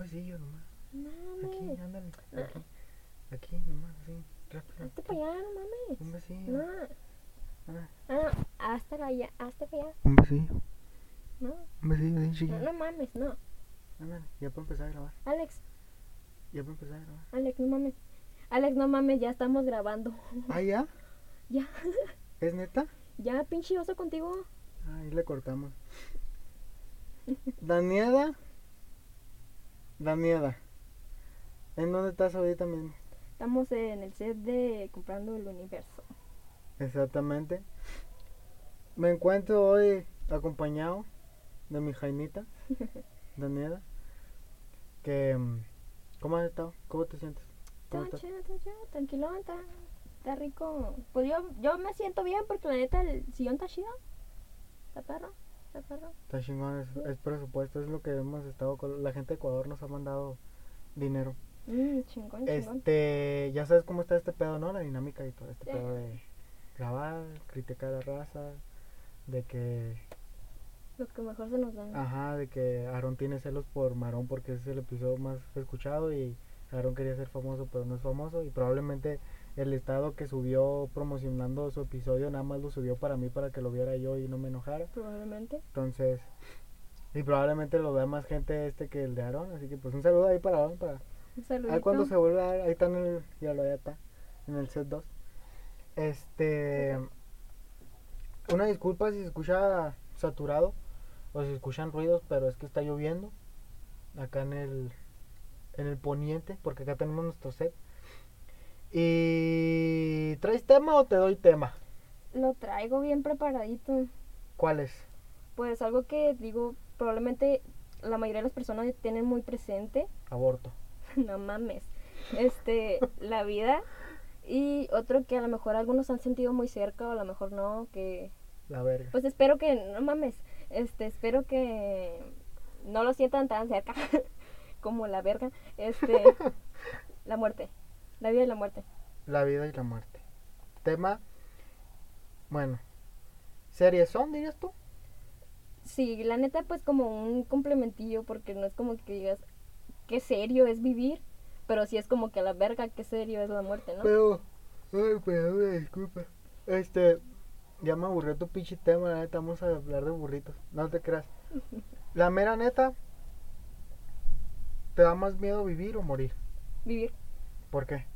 besillo nomás. No Aquí, mames. ándale. No. Aquí. Aquí nomás, así. Rápido. Hazte para allá, no mames. Un besillo. No. Ah, Ah, hazte para allá, hazte para allá. Un besillo. No, Un besillo, bien no, chiquito. no mames, no. Ándale, ya puedo empezar a grabar. Alex, Ya puedo empezar a grabar. Alex, no mames. Alex, no mames, ya estamos grabando. Ah, ya. Ya, ¿Es neta? ya, pinche oso contigo. Ahí le cortamos. Daniela. Daniela. ¿En dónde estás ahorita mismo? Estamos en el set de Comprando el Universo. Exactamente. Me encuentro hoy acompañado de mi Jaimita, Daniela. Que. mm, ¿Cómo has estado? ¿Cómo te sientes? ¿Cómo Está estás? chido, está chido, tranquilón, está, está rico. Pues yo, yo me siento bien porque la neta el sillón está chido. Está perro, está perro. Está chingón, es, es presupuesto, es lo que hemos estado con. La gente de Ecuador nos ha mandado dinero. Chingón, chingón. Este, ya sabes cómo está este pedo, ¿no? La dinámica y todo este Sí. pedo de grabar, criticar a la raza, de que, Lo que mejor se nos da. ajá, de que Aaron tiene celos por Marón porque es el episodio más escuchado y Aaron quería ser famoso pero no es famoso y probablemente el estado que subió promocionando su episodio nada más lo subió para mí para que lo viera yo y no me enojara. Probablemente. Entonces, y probablemente lo vea más gente este que el de Aaron, así que pues un saludo ahí para Aaron, para Un saludito. Ahí cuando se vuelve a dar, ahí está en el, ya lo ya está, en el set 2. Este, una disculpa si se escucha saturado o si escuchan ruidos, pero es que está lloviendo acá en el, en el poniente, porque acá tenemos nuestro set. ¿Y traes tema o te doy tema? Lo traigo bien preparadito. ¿Cuál es? Pues algo que digo, probablemente la mayoría de las personas tienen muy presente. Aborto. no mames. Este, la vida. Y otro que a lo mejor algunos han sentido muy cerca o a lo mejor no, que La verga. pues espero que, no mames, este, espero que no lo sientan tan cerca como la verga. Este, la muerte, la vida y la muerte. La vida y la muerte. Tema, bueno, series son, dirías tú. Sí, la neta pues como un complementillo porque no es como que digas qué serio es vivir, pero sí es como que a la verga qué serio es la muerte, ¿no? Pero, ay, pero una disculpa. Este, ya me aburrió tu pinche tema, la neta, vamos a hablar de burritos. No te creas. La mera neta, ¿te da más miedo vivir o morir? Vivir. ¿Por qué?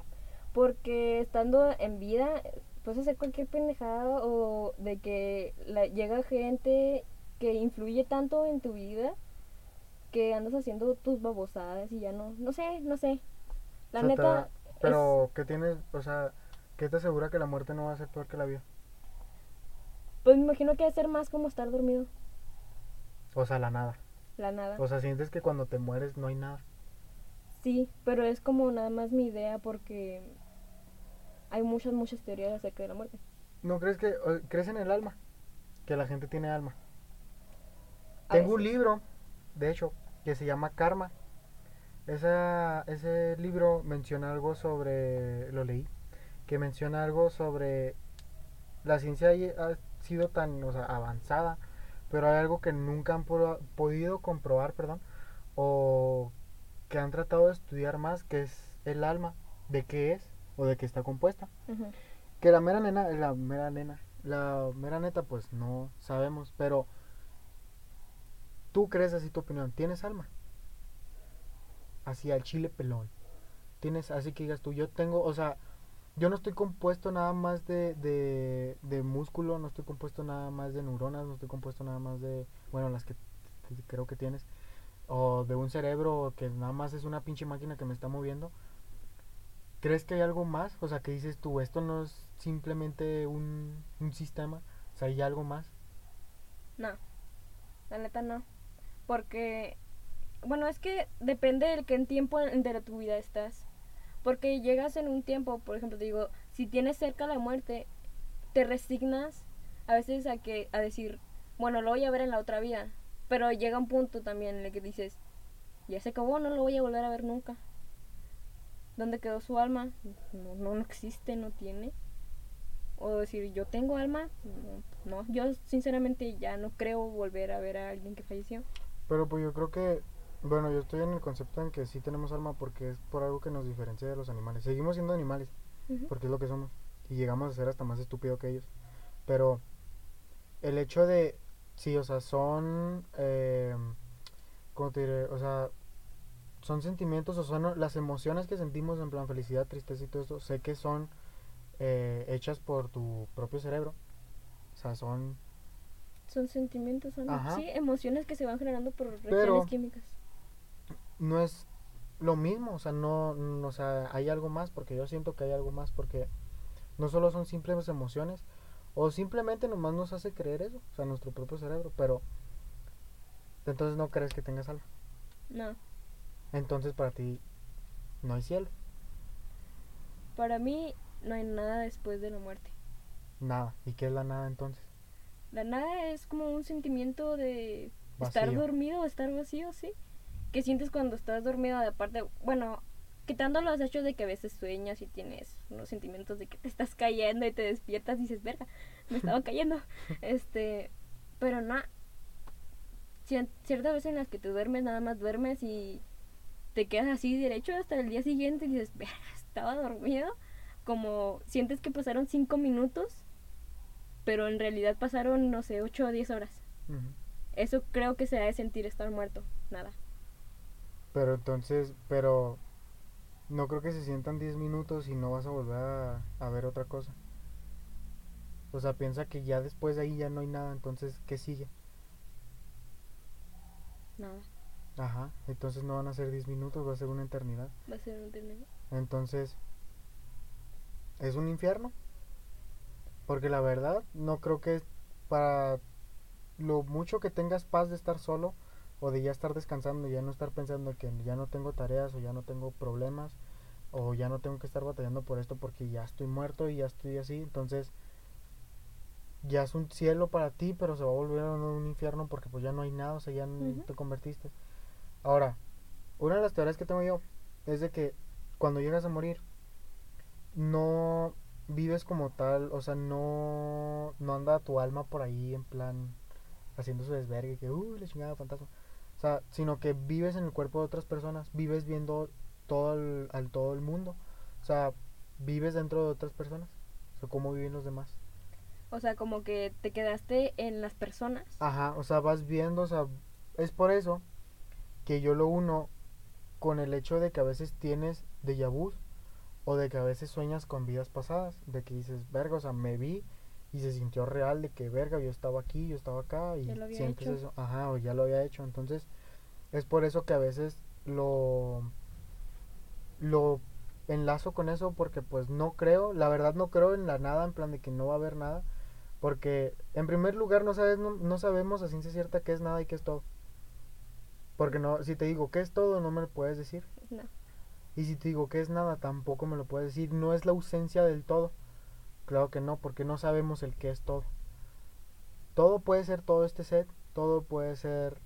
Porque estando en vida puedes hacer cualquier pendejada o de que la, llega gente que influye tanto en tu vida que andas haciendo tus babosadas y ya no, no sé, no sé. La O sea, te neta, pero, ¿qué tienes? O sea, ¿qué te asegura que la muerte no va a ser peor que la vida? pues me imagino que debe ser más como estar dormido, O sea, la nada. la nada. O sea, sientes que cuando te mueres no hay nada. Sí, pero es como nada más mi idea porque hay muchas, muchas teorías acerca de la muerte. ¿No crees que crees en el alma? Que la gente tiene alma. A Tengo un libro, de hecho, que se llama Karma. Esa, ese libro menciona algo sobre, lo leí, que menciona algo sobre la ciencia ha sido tan o sea, avanzada, pero hay algo que nunca han podido comprobar, perdón, o que han tratado de estudiar más, que es el alma, de qué es o de qué está compuesta. Que la mera nena, la mera nena, la mera neta, pues no sabemos, pero tú crees así tu opinión, ¿tienes alma? Así al chile pelón. Tienes, así que digas tú, yo tengo, o sea, yo no estoy compuesto nada más de, de, de músculo, no estoy compuesto nada más de neuronas, no estoy compuesto nada más de, bueno, las que creo que tienes, o de un cerebro que nada más es una pinche máquina que me está moviendo. ¿Crees que hay algo más? O sea, que dices tú, esto no es simplemente un, un sistema, o sea, hay algo más. No, la neta no. Porque, bueno, es que depende del que en tiempo de tu vida estás. Porque llegas en un tiempo, por ejemplo, te digo, si tienes cerca la muerte, te resignas a veces a que a decir, bueno, lo voy a ver en la otra vida. Pero llega un punto también en el que dices, ya se acabó, no lo voy a volver a ver nunca. ¿Dónde quedó su alma? No, no, no existe, no tiene. O decir, yo tengo alma. No, no, yo sinceramente ya no creo volver a ver a alguien que falleció. Pero pues yo creo que Bueno, yo estoy en el concepto en que sí tenemos alma porque es por algo que nos diferencia de los animales. Seguimos siendo animales porque es lo que somos y llegamos a ser hasta más estúpido que ellos. Pero el hecho de, sí, o sea, son, eh, ¿cómo te diré? O sea, son sentimientos o son las emociones que sentimos en plan felicidad, tristeza y todo eso. Sé que son eh, hechas por tu propio cerebro. O sea, son Son sentimientos, son Ajá. sí, emociones que se van generando por reacciones Pero- químicas. no es lo mismo, o sea, no, no, o sea, hay algo más, porque yo siento que hay algo más, porque no solo son simples emociones, o simplemente nomás nos hace creer eso, o sea, nuestro propio cerebro, pero entonces no crees que tengas alma, No. entonces para ti no hay cielo, Para mí no hay nada después de la muerte. nada, ¿y qué es la nada entonces? La nada es como un sentimiento de estar dormido, estar vacío, sí. Que sientes cuando estás dormido, de aparte, bueno, quitando los hechos de que a veces sueñas y tienes unos sentimientos de que te estás cayendo y te despiertas y dices, verga, me estaba cayendo. este, pero no. Ciertas veces en las que te duermes, nada más duermes y te quedas así derecho hasta el día siguiente y dices, verga, estaba dormido. Como sientes que pasaron cinco minutos, pero en realidad pasaron, no sé, ocho o diez horas. Eso creo que se ha de sentir estar muerto. Nada. Pero entonces, pero no creo que se sientan 10 minutos y no vas a volver a, a ver otra cosa. O sea, piensa que ya después de ahí ya no hay nada, entonces, ¿qué sigue? Nada. Ajá, entonces no van a ser 10 minutos, va a ser una eternidad. Va a ser un término. Entonces, ¿es un infierno? Porque la verdad, no creo que para lo mucho que tengas paz de estar solo o de ya estar descansando y ya no estar pensando que ya no tengo tareas o ya no tengo problemas o ya no tengo que estar batallando por esto porque ya estoy muerto y ya estoy así, entonces ya es un cielo para ti, pero se va a volver a un infierno porque pues ya no hay nada, o sea, ya te convertiste. Ahora, una de las teorías que tengo yo es de que cuando llegas a morir no vives como tal, o sea, no no anda tu alma por ahí en plan haciendo su desvergue, que uh, la chingada fantasma. O sea, sino que vives en el cuerpo de otras personas, vives viendo todo el, al todo el mundo. O sea, vives dentro de otras personas. O sea, cómo viven los demás. O sea, como que te quedaste en las personas. Ajá, o sea, vas viendo, o sea, es por eso que yo lo uno con el hecho de que a veces tienes déjà vu o de que a veces sueñas con vidas pasadas, de que dices, verga, o sea, me vi y se sintió real de que, verga, yo estaba aquí, yo estaba acá y sientes hecho. eso, ajá, o ya lo había hecho, entonces es por eso que a veces lo lo enlazo con eso porque pues no creo, la verdad no creo en la nada, en plan de que no va a haber nada, porque en primer lugar no sabes no, no sabemos a ciencia cierta qué es nada y qué es todo. Porque no si te digo qué es todo no me lo puedes decir. No. Y si te digo qué es nada tampoco me lo puedes decir, no es la ausencia del todo. Claro que no, porque no sabemos el qué es todo. Todo puede ser todo este set, todo puede ser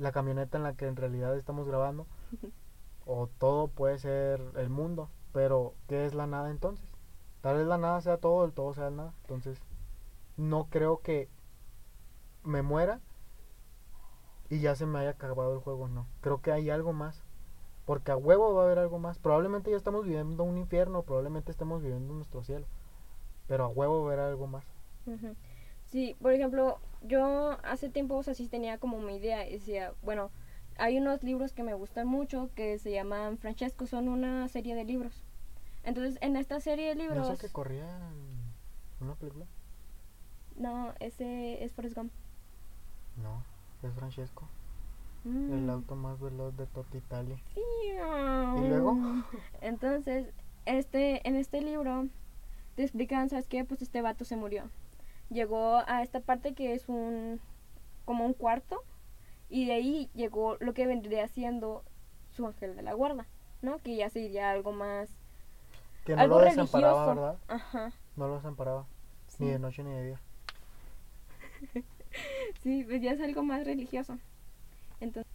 la camioneta en la que en realidad estamos grabando, o todo puede ser el mundo, pero ¿qué es la nada entonces? Tal vez la nada sea todo, el todo sea el nada. Entonces, no creo que me muera y ya se me haya acabado el juego, no. Creo que hay algo más. Porque a huevo va a haber algo más. Probablemente ya estamos viviendo un infierno, probablemente estemos viviendo nuestro cielo. Pero a huevo va a haber algo más. Sí, por ejemplo, yo hace tiempo, o sea, sí tenía como mi idea. Decía, bueno, hay unos libros que me gustan mucho que se llaman Francesco, son una serie de libros. Entonces, en esta serie de ¿No libros. es el que corría una película? No, ese es Forrest Gump. No, es Francesco. Mm. El auto más veloz de toda Italia. ¿Y ¿Y luego? Entonces, este, en este libro te explican, ¿sabes qué? Pues este vato se murió. Llegó a esta parte que es un como un cuarto y de ahí llegó lo que vendría siendo su ángel de la guarda, ¿no? Que ya sería algo más Que no algo lo desamparaba, religioso. ¿verdad? Ajá. No lo desamparaba. Ni de noche ni de día. Sí, pues ya es algo más religioso. Entonces,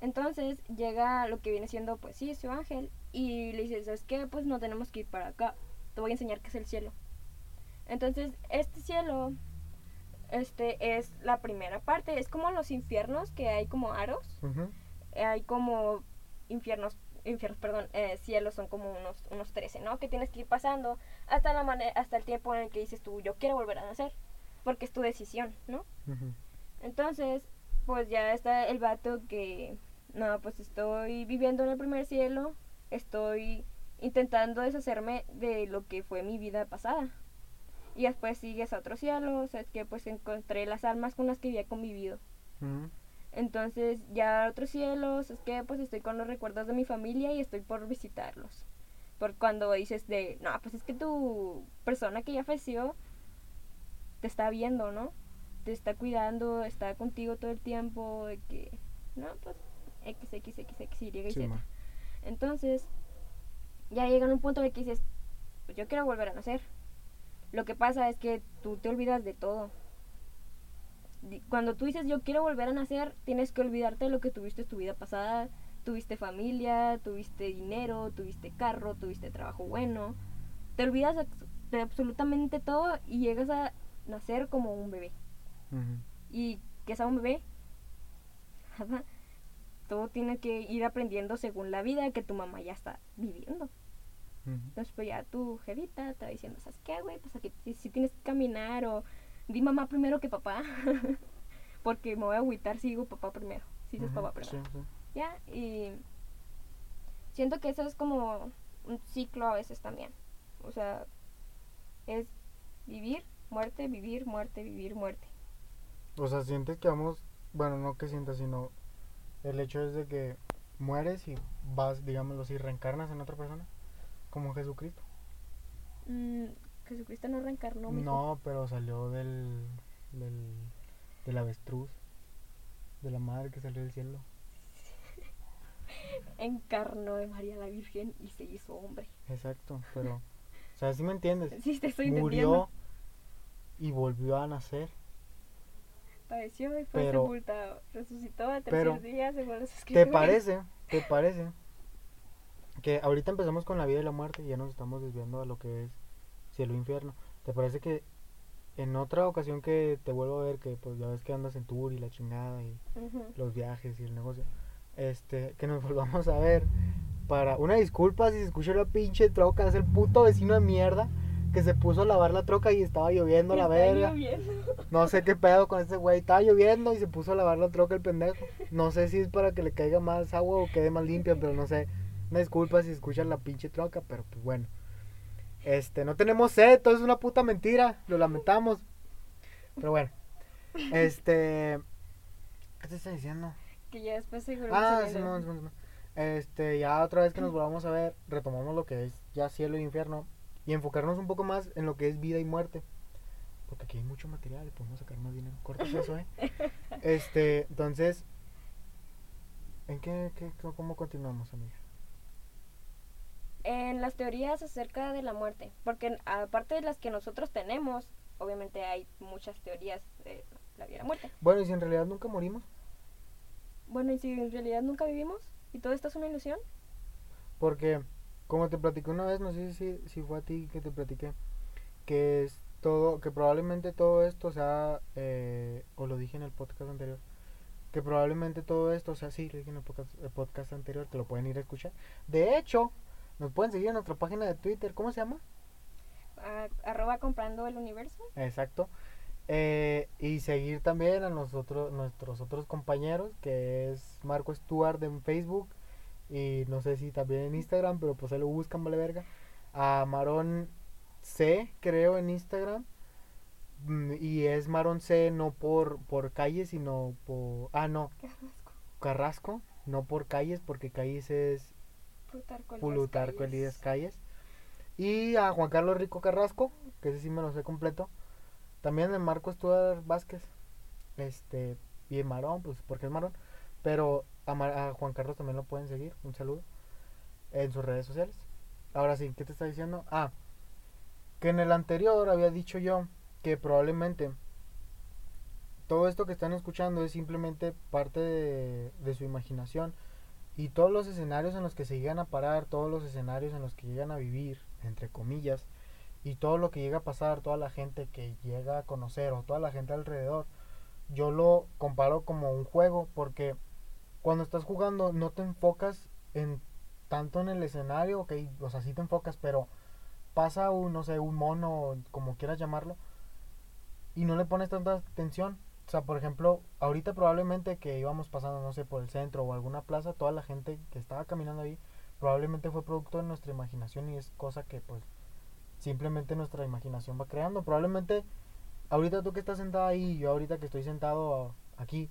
entonces llega lo que viene siendo, pues sí, su ángel. Y le dice, ¿sabes qué? Pues no tenemos que ir para acá. Te voy a enseñar qué es el cielo. Entonces, este cielo, este es la primera parte. Es como los infiernos que hay como aros. Eh, hay como infiernos, infiernos, perdón, eh, cielos son como unos, unos 13, ¿no? Que tienes que ir pasando hasta, la hasta el tiempo en el que dices tú, yo quiero volver a nacer, porque es tu decisión, ¿no? Entonces, pues ya está el vato que, no, pues estoy viviendo en el primer cielo, estoy intentando deshacerme de lo que fue mi vida pasada. Y después sigues a otro cielo, o sea, que pues encontré las almas con las que había convivido. Ujú. Entonces ya a otros cielos, es que pues estoy con los recuerdos de mi familia y estoy por visitarlos. Por cuando dices de, no, pues es que tu persona que ya falleció te está viendo, ¿no? Te está cuidando, está contigo todo el tiempo, de que, no, pues X, X, X, X, Y y Sí, Z. Entonces, ya llega un punto en el que dices, pues yo quiero volver a nacer. Lo que pasa es que tú te olvidas de todo. Cuando tú dices yo quiero volver a nacer, tienes que olvidarte de lo que tuviste en tu vida pasada. Tuviste familia, tuviste dinero, tuviste carro, tuviste trabajo bueno. Te olvidas de absolutamente todo y llegas a nacer como un bebé. ¿Y qué es a un bebé? Todo tiene que ir aprendiendo según la vida que tu mamá ya está viviendo. Entonces, pues ya tu jevita está diciendo, ¿sabes qué, güey? Pues aquí si, si tienes que caminar o di mamá primero que papá. Porque me voy a agüitar si digo papá primero. Si dices papá primero. Sí, sí. Ya, y siento que eso es como un ciclo a veces también. O sea, es vivir, muerte, vivir, muerte, vivir, muerte. O sea, sientes que vamos, bueno, no que sientas, sino el hecho es de que mueres y vas, digámoslo así, reencarnas en otra persona, como Jesucristo. Mm, Jesucristo no reencarnó, mijo. No, pero salió del, del, del avestruz, de la madre que salió del cielo. Encarnó de María la Virgen y se hizo hombre. Exacto, pero, o sea, si me entiendes, Sí, te estoy entendiendo. murió y volvió a nacer. Padeció y fue Pero- sepultado. Resucitó al tercer pero, día según las ¿Te parece? ¿Te parece? Que ahorita empezamos con la vida y la muerte y ya nos estamos desviando a lo que es cielo e infierno. ¿Te parece que en otra ocasión que te vuelvo a ver, que pues ya ves que andas en tour y la chingada y los viajes y el negocio, este, que nos volvamos a ver para una disculpa si se escucha la pinche troca, es el puto vecino de mierda que se puso a lavar la troca y estaba lloviendo la verga. lloviendo. No sé qué pedo con ese güey. Estaba lloviendo y se puso a lavar la troca el pendejo. No sé si es para que le caiga más agua o quede más limpia, pero no sé. Una disculpa si escuchan la pinche troca, pero pues bueno. Este, no tenemos sed, todo es una puta mentira. Lo lamentamos. Pero bueno. Este. ¿Qué te está diciendo? Que ya después seguro Ah, se le- Simón, Simón, Simón. Este, ya otra vez que nos volvamos a ver, retomamos lo que es ya cielo e infierno y enfocarnos un poco más en lo que es vida y muerte. Porque aquí hay mucho material y podemos sacar más dinero. Cortas eso, ¿eh? Este, entonces, ¿en qué, qué, cómo continuamos, amiga? En las teorías acerca de la muerte. Porque aparte de las que nosotros tenemos, obviamente hay muchas teorías de la vida y la muerte. Bueno, y si en realidad nunca morimos, Bueno, y si en realidad nunca vivimos y todo esto es una ilusión. porque como te platiqué una vez, no sé si, si fue a ti que te platiqué, que es todo, que probablemente todo esto sea, eh, o lo dije en el podcast anterior, que probablemente todo esto sea así, lo dije en el podcast, el podcast anterior, que lo pueden ir a escuchar. De hecho, nos pueden seguir en nuestra página de Twitter, ¿cómo se llama? a- arroba comprando el universo. Exacto. Eh, y seguir también a nosotros, nuestros otros compañeros, que es Marco Stuart en Facebook y no sé si también en Instagram, pero pues ahí lo buscan, vale verga. A Marón C, creo, en Instagram. Mm, Y es Marón C no por, por calle, sino por... Ah, no, Carrasco. Carrasco, no por calles, porque calles es Plutarco Elías Plutarco Calles. Elías Calles. Y a Juan Carlos Rico Carrasco, que ese sí me lo sé completo. También de Marco Stuart Vázquez. Este, y Marón, pues porque es Marón. Pero a, Mar- a Juan Carlos también lo pueden seguir. Un saludo. En sus redes sociales. Ahora sí, ¿qué te está diciendo? Ah, que en el anterior había dicho yo que probablemente todo esto que están escuchando es simplemente parte de, de su imaginación y todos los escenarios en los que se llegan a parar, todos los escenarios en los que llegan a vivir, entre comillas, y todo lo que llega a pasar, toda la gente que llega a conocer o toda la gente alrededor, yo lo comparo como un juego porque cuando estás jugando no te enfocas en tanto en el escenario, ok, o sea, sí te enfocas, pero pasa un, no sé, un mono, como quieras llamarlo, y no le pones tanta atención. O sea, por ejemplo, ahorita probablemente que íbamos pasando, no sé, por el centro o alguna plaza, toda la gente que estaba caminando ahí, probablemente fue producto de nuestra imaginación y es cosa que pues simplemente nuestra imaginación va creando. Probablemente ahorita tú que estás sentado ahí, yo ahorita que estoy sentado aquí,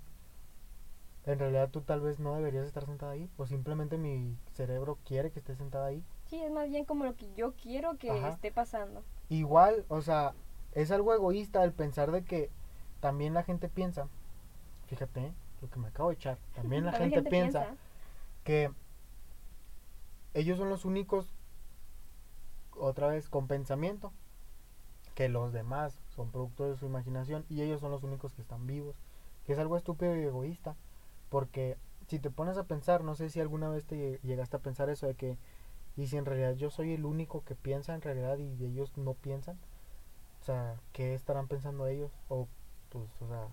en realidad tú tal vez no deberías estar sentado ahí, o simplemente mi cerebro quiere que estés sentado ahí. Sí, es más bien como lo que yo quiero que Ajá. esté pasando. Igual, o sea, es algo egoísta el pensar de que también la gente piensa, fíjate, lo que me acabo de echar, también la, gente, piensa, que ellos son los únicos, otra vez, con pensamiento, que los demás son producto de su imaginación y ellos son los únicos que están vivos, que es algo estúpido y egoísta, porque si te pones a pensar, no sé si alguna vez te lle- llegaste a pensar eso de que, y si en realidad yo soy el único que piensa en realidad y ellos no piensan, o sea, ¿qué estarán pensando ellos? O, pues, o sea,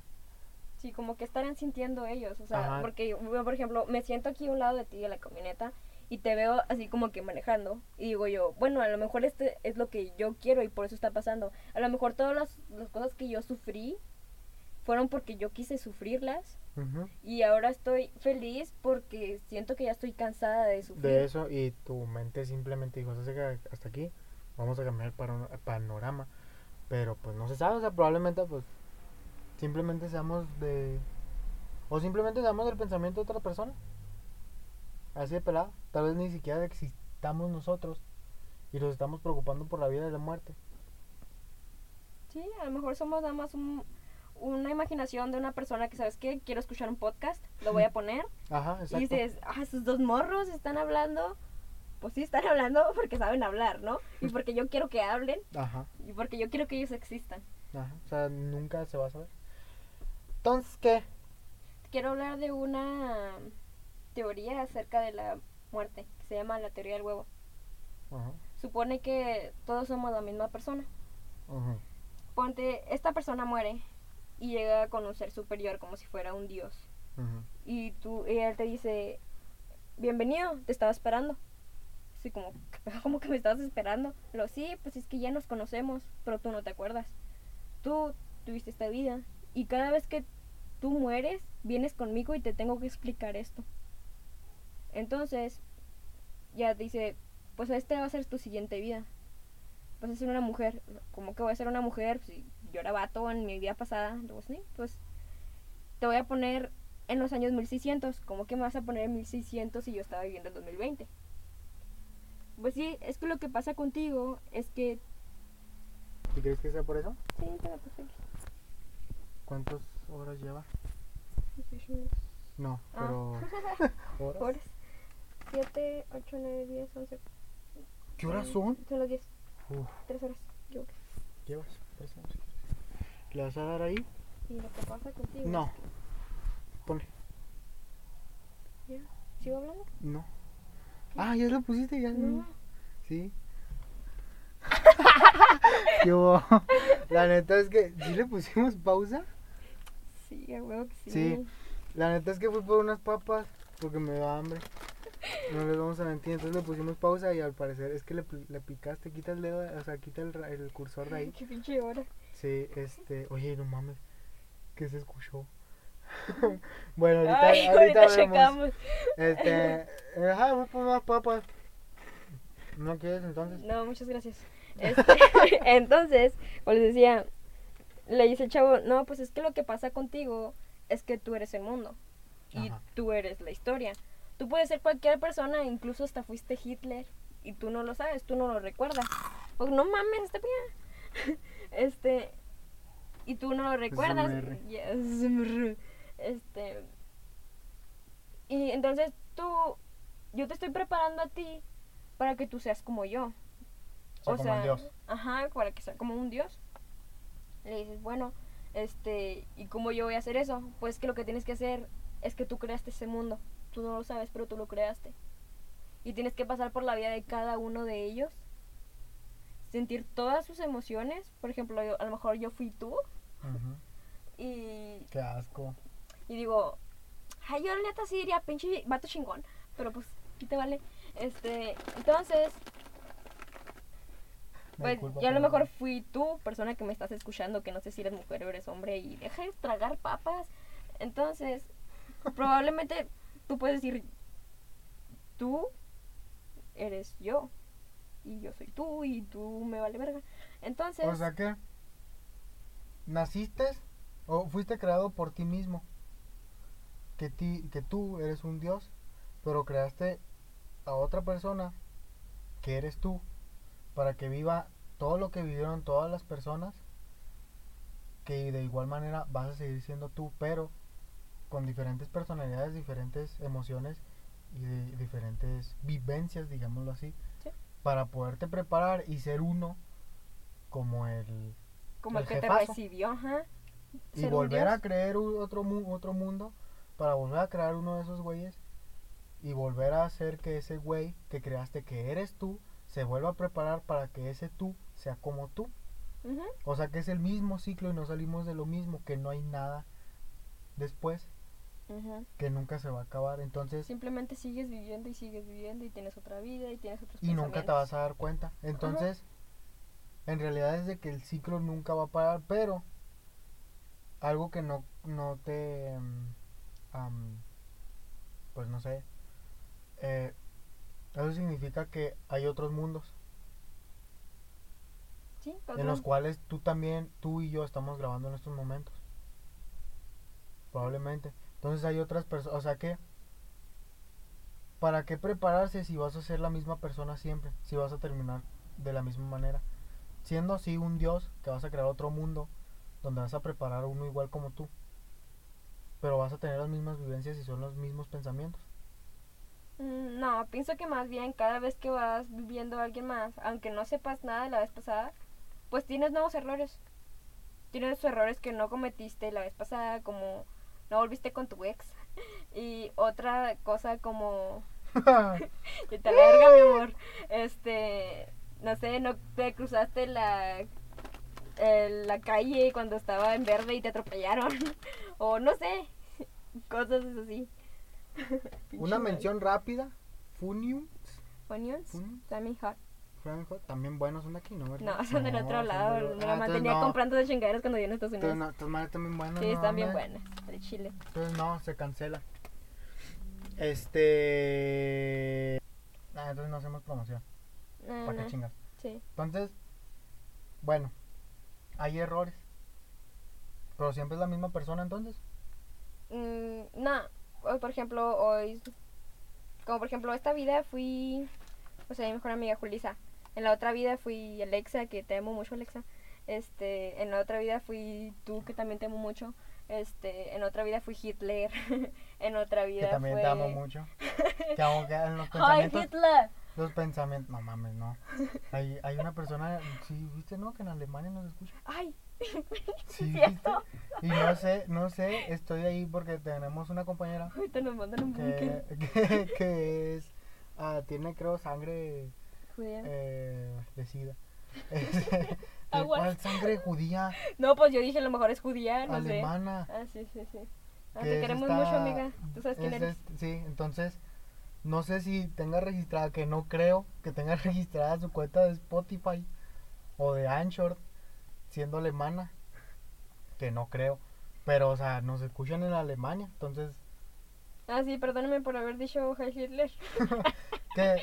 Sí, como que estarán sintiendo ellos, o sea, Ajá. porque yo, por ejemplo, me siento aquí a un lado de ti en la camioneta y te veo así como que manejando y digo yo, bueno, a lo mejor este es lo que yo quiero y por eso está pasando. A lo mejor todas las, las cosas que yo sufrí fueron porque yo quise sufrirlas y ahora estoy feliz porque siento que ya estoy cansada de sufrir. de eso y tu mente simplemente dijo, "¿Sabes qué? hasta aquí, vamos a cambiar el pano- panorama, pero pues no se sabe, o sea, probablemente pues simplemente seamos de, o simplemente seamos del pensamiento de otra persona, así de pelada, tal vez ni siquiera existamos nosotros y nos estamos preocupando por la vida y la muerte. Sí, a lo mejor somos nada más un- una imaginación de una persona que, ¿sabes qué? Quiero escuchar un podcast, lo voy a poner. Ajá, Y exacto. dices, ah, esos dos morros están hablando. Pues sí, están hablando porque saben hablar, ¿no? Y porque yo quiero que hablen Ajá. y porque yo quiero que ellos existan. Ajá, o sea, nunca se va a saber. Entonces, ¿qué? Quiero hablar de una teoría acerca de la muerte que se llama la teoría del huevo. Supone que todos somos la misma persona. Ponte, esta persona muere y llega con un ser superior como si fuera un dios. Y tú, y él te dice, bienvenido, te estaba esperando. Así como, como que me estabas esperando. Lo sí, pues es que ya nos conocemos, pero tú no te acuerdas. Tú tuviste esta vida y cada vez que tú mueres, vienes conmigo y te tengo que explicar esto. Entonces, ya dice, pues este va a ser tu siguiente vida. Vas a ser una mujer. ¿Cómo que voy a ser una mujer? Si yo era vato en mi vida pasada. Sí, pues te voy a poner en los años 1600. ¿Cómo que me vas a poner en 1600 si yo estaba viviendo en 2020? Pues sí, es que lo que pasa contigo es que... ¿Y crees que sea por eso? Sí, puse aquí. ¿Cuántas horas lleva? 1600 No, Ah. pero... ¿Horas? horas. 7, 8, 9, 10, 11. ¿Qué horas son? Son las 10. Uf, 3 horas. Yo creo. llevas. préstame si quieres. ¿Le vas a dar ahí? Y lo que pasa contigo. No. Ponle. ¿Ya? ¿Sigo hablando? No. Ah, ya lo pusiste, ya. No. Sí. ¿Qué hubo? La neta es que, ¿sí le pusimos pausa? Sí, que sí. Sí. La neta es que fui por unas papas porque me da hambre. No les vamos a mentir, entonces le pusimos pausa y al parecer es que le, le picaste, quita el dedo, o sea, quita el, el cursor de ahí. Qué pinche hora. Sí, este, oye, no mames, ¿qué se escuchó? bueno, ahorita, Ay, ahorita, ahorita checamos. Este, ajá, voy por unas papas. ¿No quieres entonces? No, muchas gracias. Este, entonces, como les decía, le dice el chavo, no, pues es que lo que pasa contigo es que tú eres el mundo y Ajá. tú eres la historia. Tú puedes ser cualquier persona, incluso hasta fuiste Hitler y tú no lo sabes, tú no lo recuerdas. Pues no mames, este pía. Este, y tú no lo recuerdas. Y- SMR. Este, y entonces tú, yo te estoy preparando a ti para que tú seas como yo. O sea, como el Dios. Ajá, para que sea como un dios. Le dices, bueno, este, ¿y cómo yo voy a hacer eso? Pues que lo que tienes que hacer es que tú creaste ese mundo. Tú no lo sabes, pero tú lo creaste. Y tienes que pasar por la vida de cada uno de ellos. Sentir todas sus emociones. Por ejemplo, yo- a lo mejor yo fui tú. Y, Qué asco. y digo, Ay, yo la neta sí diría pinche vato chingón. Pero pues, ¿qué te vale? Este, entonces, pues ya a lo mejor fui tú, persona que me estás escuchando, que no sé si eres mujer o eres hombre, y deja de tragar papas. Entonces, probablemente tú puedes decir, tú eres yo, y yo soy tú, y tú me vale verga. Entonces, O sea que naciste o fuiste creado por ti mismo. Que, ti, que tú eres un dios, pero creaste a otra persona que eres tú para que viva todo lo que vivieron todas las personas que de igual manera vas a seguir siendo tú, pero con diferentes personalidades, diferentes emociones y de- diferentes vivencias, digámoslo así, Sí. para poderte preparar y ser uno como el como el, el que te recibió, ajá. y volver a dios. u- otro mu- otro mundo para volver a crear uno de esos güeyes y volver a hacer que ese güey que creaste que eres tú se vuelva a preparar para que ese tú sea como tú. O sea que es el mismo ciclo y no salimos de lo mismo, que no hay nada después, que nunca se va a acabar. Entonces, Simplemente sigues viviendo y sigues viviendo y tienes otra vida y tienes otros y nunca te vas a dar cuenta. Entonces, en realidad es de que el ciclo nunca va a parar, pero algo que no, no te, am, pues no sé, eh, eso significa que hay otros mundos Sí, en los cuales tú también, tú y yo estamos grabando en estos momentos. Probablemente. Entonces hay otras personas, o sea que, ¿para qué prepararse si vas a ser la misma persona siempre? Si vas a terminar de la misma manera. Siendo así un dios que vas a crear otro mundo donde vas a preparar uno igual como tú. Pero vas a tener las mismas vivencias y son los mismos pensamientos. Mm, No, pienso que más bien cada vez que vas viviendo a alguien más, aunque no sepas nada de la vez pasada, pues tienes nuevos errores. Tienes errores que no cometiste la vez pasada, como no volviste con tu ex. Y otra cosa como... Y te verga, mi amor. Este... No sé, no te cruzaste la... eh, la calle cuando estaba en verde y te atropellaron. o no sé. Cosas así. Una mención rápida. Funium. Onions, Funions. Flaming Hot. Flaming Hot, También buenos son de aquí, ¿no? ¿verdad? No, son del otro lado. del- Me la entonces mantenía no. comprando de chingaderas cuando vine a Estados Entonces, Unidos. no, estas madres también buenas. sí, no, están bien buenas. De chile. Entonces no, se cancela. Este. Ah, entonces no hacemos promoción. Ah, ¿Para qué no. chingas? Sí. Entonces, bueno, hay errores. Pero siempre es la misma persona entonces. Mm, no, por ejemplo, hoy, como por ejemplo, esta vida fui, o sea, mi mejor amiga Julisa. En la otra vida fui Alexa, que te amo mucho, Alexa. Este, en la otra vida fui tú, que también te amo mucho. Este, en otra vida fui Hitler. en otra vida Que también fue... te amo mucho. Te amo que en los ¡Ay, pensamientos. Hitler! Los pensamientos. No mames, no. Hay, hay una persona. Sí, viste, ¿no? Que en Alemania nos escucha. ¡Ay! Sí, ¿Cierto? viste. Y no sé, no sé, estoy ahí porque tenemos una compañera Ahorita nos mandan un que, que, que es. ah, tiene, creo, sangre Judía. eh, de sida. Aguas. ¿Cuál sangre judía? No, pues yo dije a lo mejor es judía, no alemana. sé. Ah, sí, sí, sí. Ah, que te queremos esta- mucho, amiga. Tú sabes quién es eres. este- sí, entonces no sé si tenga registrada, que no creo que tenga registrada su cuenta de Spotify o de Anchor siendo alemana, que no creo. Pero, o sea, nos escuchan en Alemania, entonces, Ah, sí, perdóname por haber dicho Heil Hitler. que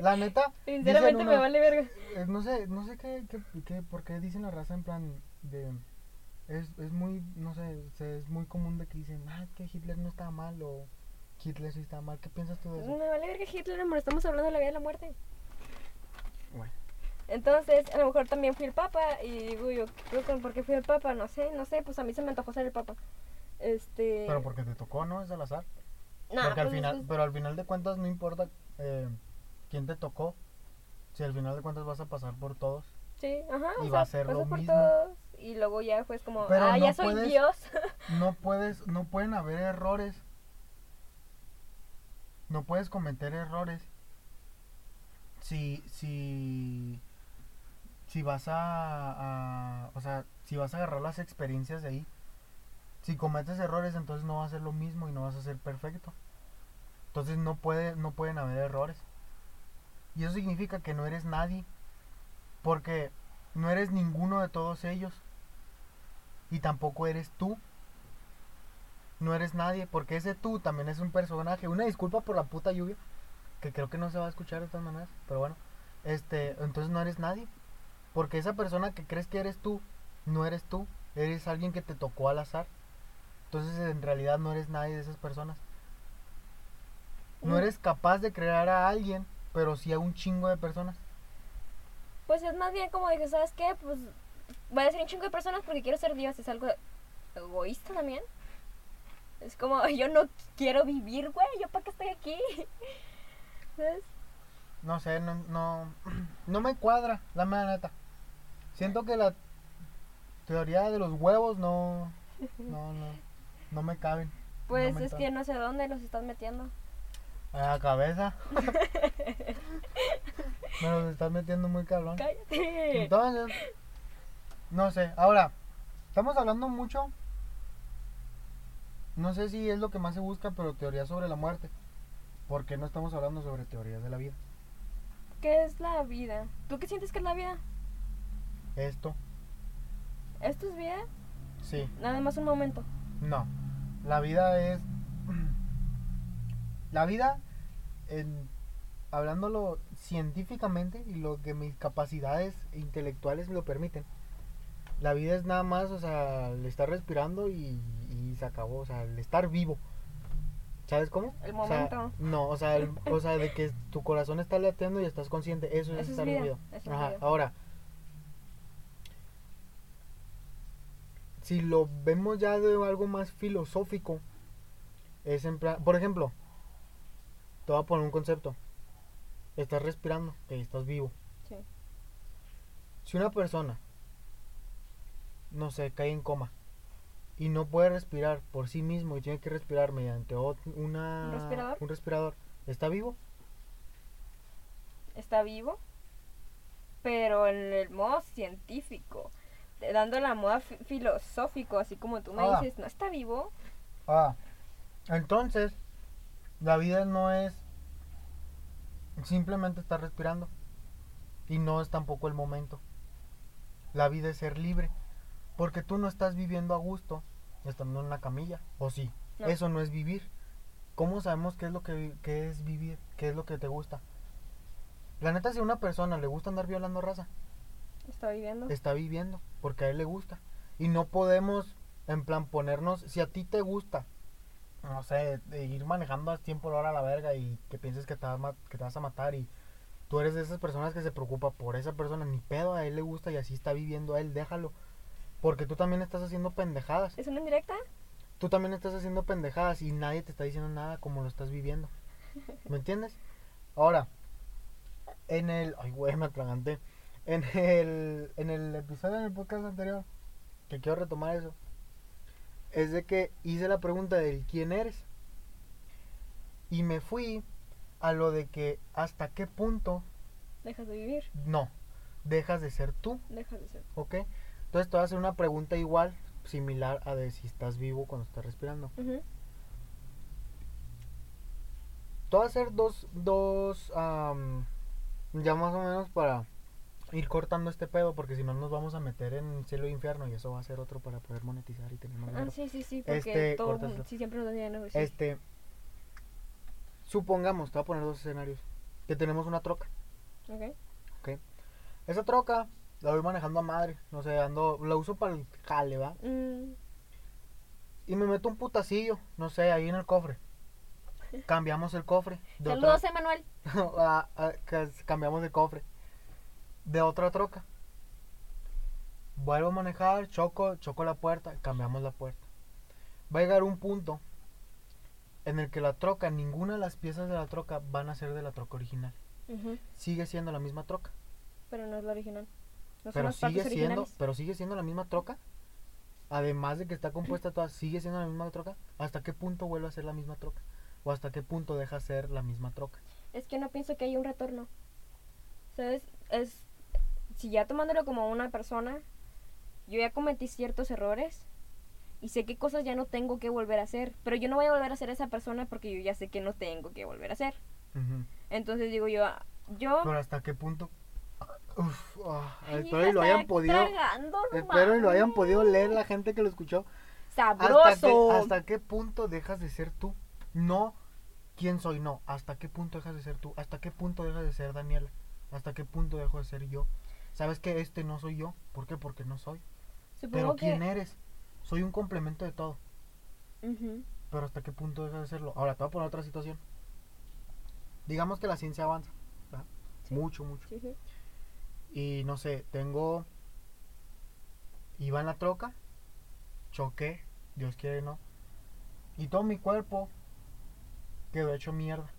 la neta, Sinceramente me vale verga. eh, no sé, no sé qué, qué, qué- por qué dicen la raza en plan de... Es, es muy, no sé, es muy común de que dicen, ah, que Hitler no estaba mal o Hitler sí estaba mal. ¿Qué piensas tú de eso? Me vale verga Hitler, amor. Estamos hablando de la vida y la muerte. Bueno. Entonces, a lo mejor también fui el papa. Y digo yo, ¿por qué fui el papa? No sé, no sé. Pues a mí se me antojó ser el papa. Este. Pero porque te tocó, ¿no? Es al azar. Porque al pues, final, pues, pero al final de cuentas no importa eh, quién te tocó. Si al final de cuentas vas a pasar por todos. Sí, ajá. y o va sea, a ser lo por mismo. todos, y luego ya fue como, Pero ah, no ya soy puedes- Dios. No puedes, no pueden haber errores. No puedes cometer errores. Si, si, si vas a, o sea, si vas a agarrar las experiencias de ahí Si cometes errores, entonces no va a ser lo mismo y no vas a ser perfecto. Entonces no puede, no pueden haber errores. Y eso significa que no eres nadie. Porque no eres ninguno de todos ellos. Y tampoco eres tú. No eres nadie. Porque ese tú también es un personaje. Una disculpa por la puta lluvia. Que creo que no se va a escuchar de todas maneras. Pero bueno. Este, entonces no eres nadie. Porque esa persona que crees que eres tú, no eres tú. Eres alguien que te tocó al azar. Entonces en realidad no eres nadie de esas personas. No Mm. eres capaz de crear a alguien, pero sí a un chingo de personas. Pues es más bien como de que, ¿sabes qué? Pues voy a decir un chingo de personas porque quiero ser Dios. Es algo egoísta también. Es como, yo no quiero vivir, güey. ¿Yo para qué estoy aquí? ¿Sabes? No sé, no, no, no me cuadra, la neta. Siento que la teoría de los huevos no, no, no, no me caben. Pues me es que no sé dónde los estás metiendo. A la cabeza. me los estás metiendo muy cabrón. Cállate. Entonces, no sé, ahora, estamos hablando mucho, no sé si es lo que más se busca, pero teoría sobre la muerte. Porque no estamos hablando sobre teorías de la vida. ¿Qué es la vida? ¿Tú qué sientes que es la vida? Esto, ¿Esto es vida? sí, Nada más un momento. no. La vida es... La vida, en, hablándolo científicamente y lo que mis capacidades intelectuales me lo permiten, la vida es nada más, o sea, el estar respirando y, y se acabó, o sea, el estar vivo. ¿Sabes cómo? El O sea, momento. no, o sea, el- o sea, de que tu corazón está latiendo y estás consciente, eso es Eso es estar vida, vivo. eso es vida. ahora, si lo vemos ya de algo más filosófico, es en plan, por ejemplo, te voy a poner un concepto. Estás respirando, ok, estás vivo. Sí. Si una persona, no sé, cae en coma y no puede respirar por sí mismo y tiene que respirar mediante una, ¿Un respirador? un respirador, ¿está vivo? Está vivo. Pero en el modo científico. Dando la moda fi- filosófico, así como tú me Ah. dices, ¿no está vivo? Ah, entonces, la vida no es simplemente estar respirando. Y no es tampoco el momento. La vida es ser libre. Porque tú no estás viviendo a gusto estando en una camilla. ¿O sí? No. Eso no es vivir. ¿Cómo sabemos qué es lo que, qué es vivir? ¿Qué es lo que te gusta? La neta, si a una persona le gusta andar violando raza, Está viviendo. está viviendo, porque a él le gusta. Y no podemos, en plan, ponernos, si a ti te gusta, no sé, de ir manejando a 100 por hora a la verga y que pienses que te, vas, que te vas a matar y tú eres de esas personas que se preocupa por esa persona, ni pedo, a él le gusta y así está viviendo a él, déjalo. Porque tú también estás haciendo pendejadas. ¿Es una indirecta? Tú también estás haciendo pendejadas y nadie te está diciendo nada como lo estás viviendo. ¿Me entiendes? Ahora, en el. Ay, güey, me atraganté. En el, en el episodio del podcast anterior, que quiero retomar eso, es de que hice la pregunta del quién eres. Y me fui a lo de que hasta qué punto, Dejas de vivir. no, dejas de ser tú, Dejas de ser. ¿ok? Entonces te voy a hacer una pregunta igual, similar a de si estás vivo cuando estás respirando. Ujú. Te voy a hacer dos, dos, ya más o menos para ir cortando este pedo, porque si no nos vamos a meter en cielo e infierno y eso va a ser otro para poder monetizar y tener más Ah, sí, sí, sí, porque Este, todo, sí, siempre nos dinero. sí. Este, supongamos, te voy a poner dos escenarios, que tenemos una troca. Ok. Esa troca la voy manejando a madre, no sé, ando, la uso para el jale, ¿va? Mm, Y me meto un putacillo, no sé, ahí en el cofre. Cambiamos el cofre. de Saludos, Emanuel. a- a- que s- cambiamos de cofre de otra troca. Vuelvo a manejar choco choco la puerta cambiamos la puerta. Va a llegar un punto en el que la troca ninguna de las piezas de la troca van a ser de la troca original. Sigue siendo la misma troca. Pero no es la original. No pero sigue siendo pero sigue siendo la misma troca. Además de que está compuesta toda sigue siendo la misma troca. Hasta qué punto vuelve a ser la misma troca o hasta qué punto deja ser la misma troca Es que no pienso que haya un retorno. ¿Sabes? Es. Si ya tomándolo como una persona, yo ya cometí ciertos errores y sé qué cosas ya no tengo que volver a hacer, pero yo no voy a volver a ser esa persona porque yo ya sé que no tengo que volver a ser. Ujú. Entonces digo yo, yo Pero hasta qué punto. Uf, ah, Ay, espero y lo hayan podido. tragando, no Espero y lo hayan podido leer la gente que lo escuchó. ¿Hasta qué, sabroso. ¿Hasta qué punto dejas de ser tú? No quién soy, no. ¿Hasta qué punto dejas de ser tú? ¿Hasta qué punto dejas de ser Daniela? ¿Hasta qué punto dejo de ser yo? ¿Sabes que este no soy yo? ¿Por qué? Porque no soy. Supongo Pero que ¿quién eres? Soy un complemento de todo. Pero ¿hasta qué punto dejas de serlo? Ahora, te voy a poner otra situación. Digamos que la ciencia avanza. Mucho, mucho. sí, sí. Y no sé, tengo. Iba en la troca, choqué, Dios quiere no. Y todo mi cuerpo quedó hecho mierda.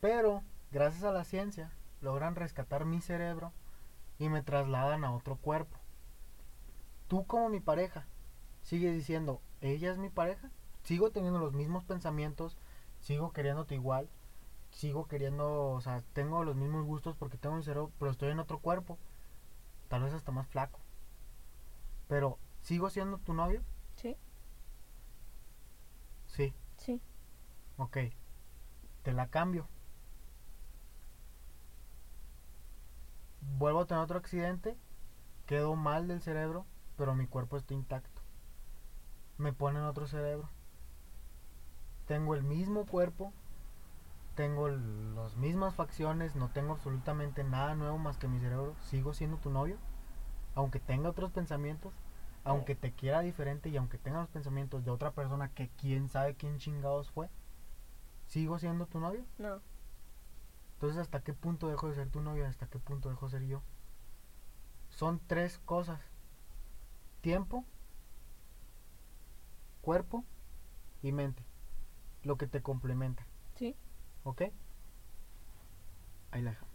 Pero, gracias a la ciencia, logran rescatar mi cerebro y me trasladan a otro cuerpo. Tú, como mi pareja, sigues diciendo, ¿ella es mi pareja? Sigo teniendo los mismos pensamientos, sigo queriéndote igual, sigo queriendo, o sea, tengo los mismos gustos porque tengo mi cerebro, pero estoy en otro cuerpo. Tal vez hasta más flaco. Pero, ¿sigo siendo tu novio? Sí, Sí, sí. ok. Te la cambio. Vuelvo a tener otro accidente, quedo mal del cerebro, pero mi cuerpo está intacto. Me ponen otro cerebro. Tengo el mismo cuerpo, tengo las mismas facciones, no tengo absolutamente nada nuevo más que mi cerebro. Sigo siendo tu novio, aunque tenga otros pensamientos, aunque te quiera diferente y aunque tenga los pensamientos de otra persona que quién sabe quién chingados fue. ¿Sigo siendo tu novio? No. Entonces, ¿hasta qué punto dejo de ser tu novio? ¿Hasta qué punto dejo de ser yo? Son tres cosas. Tiempo, cuerpo y mente. Lo que te complementa. Sí. ¿Ok? Ahí la dejamos.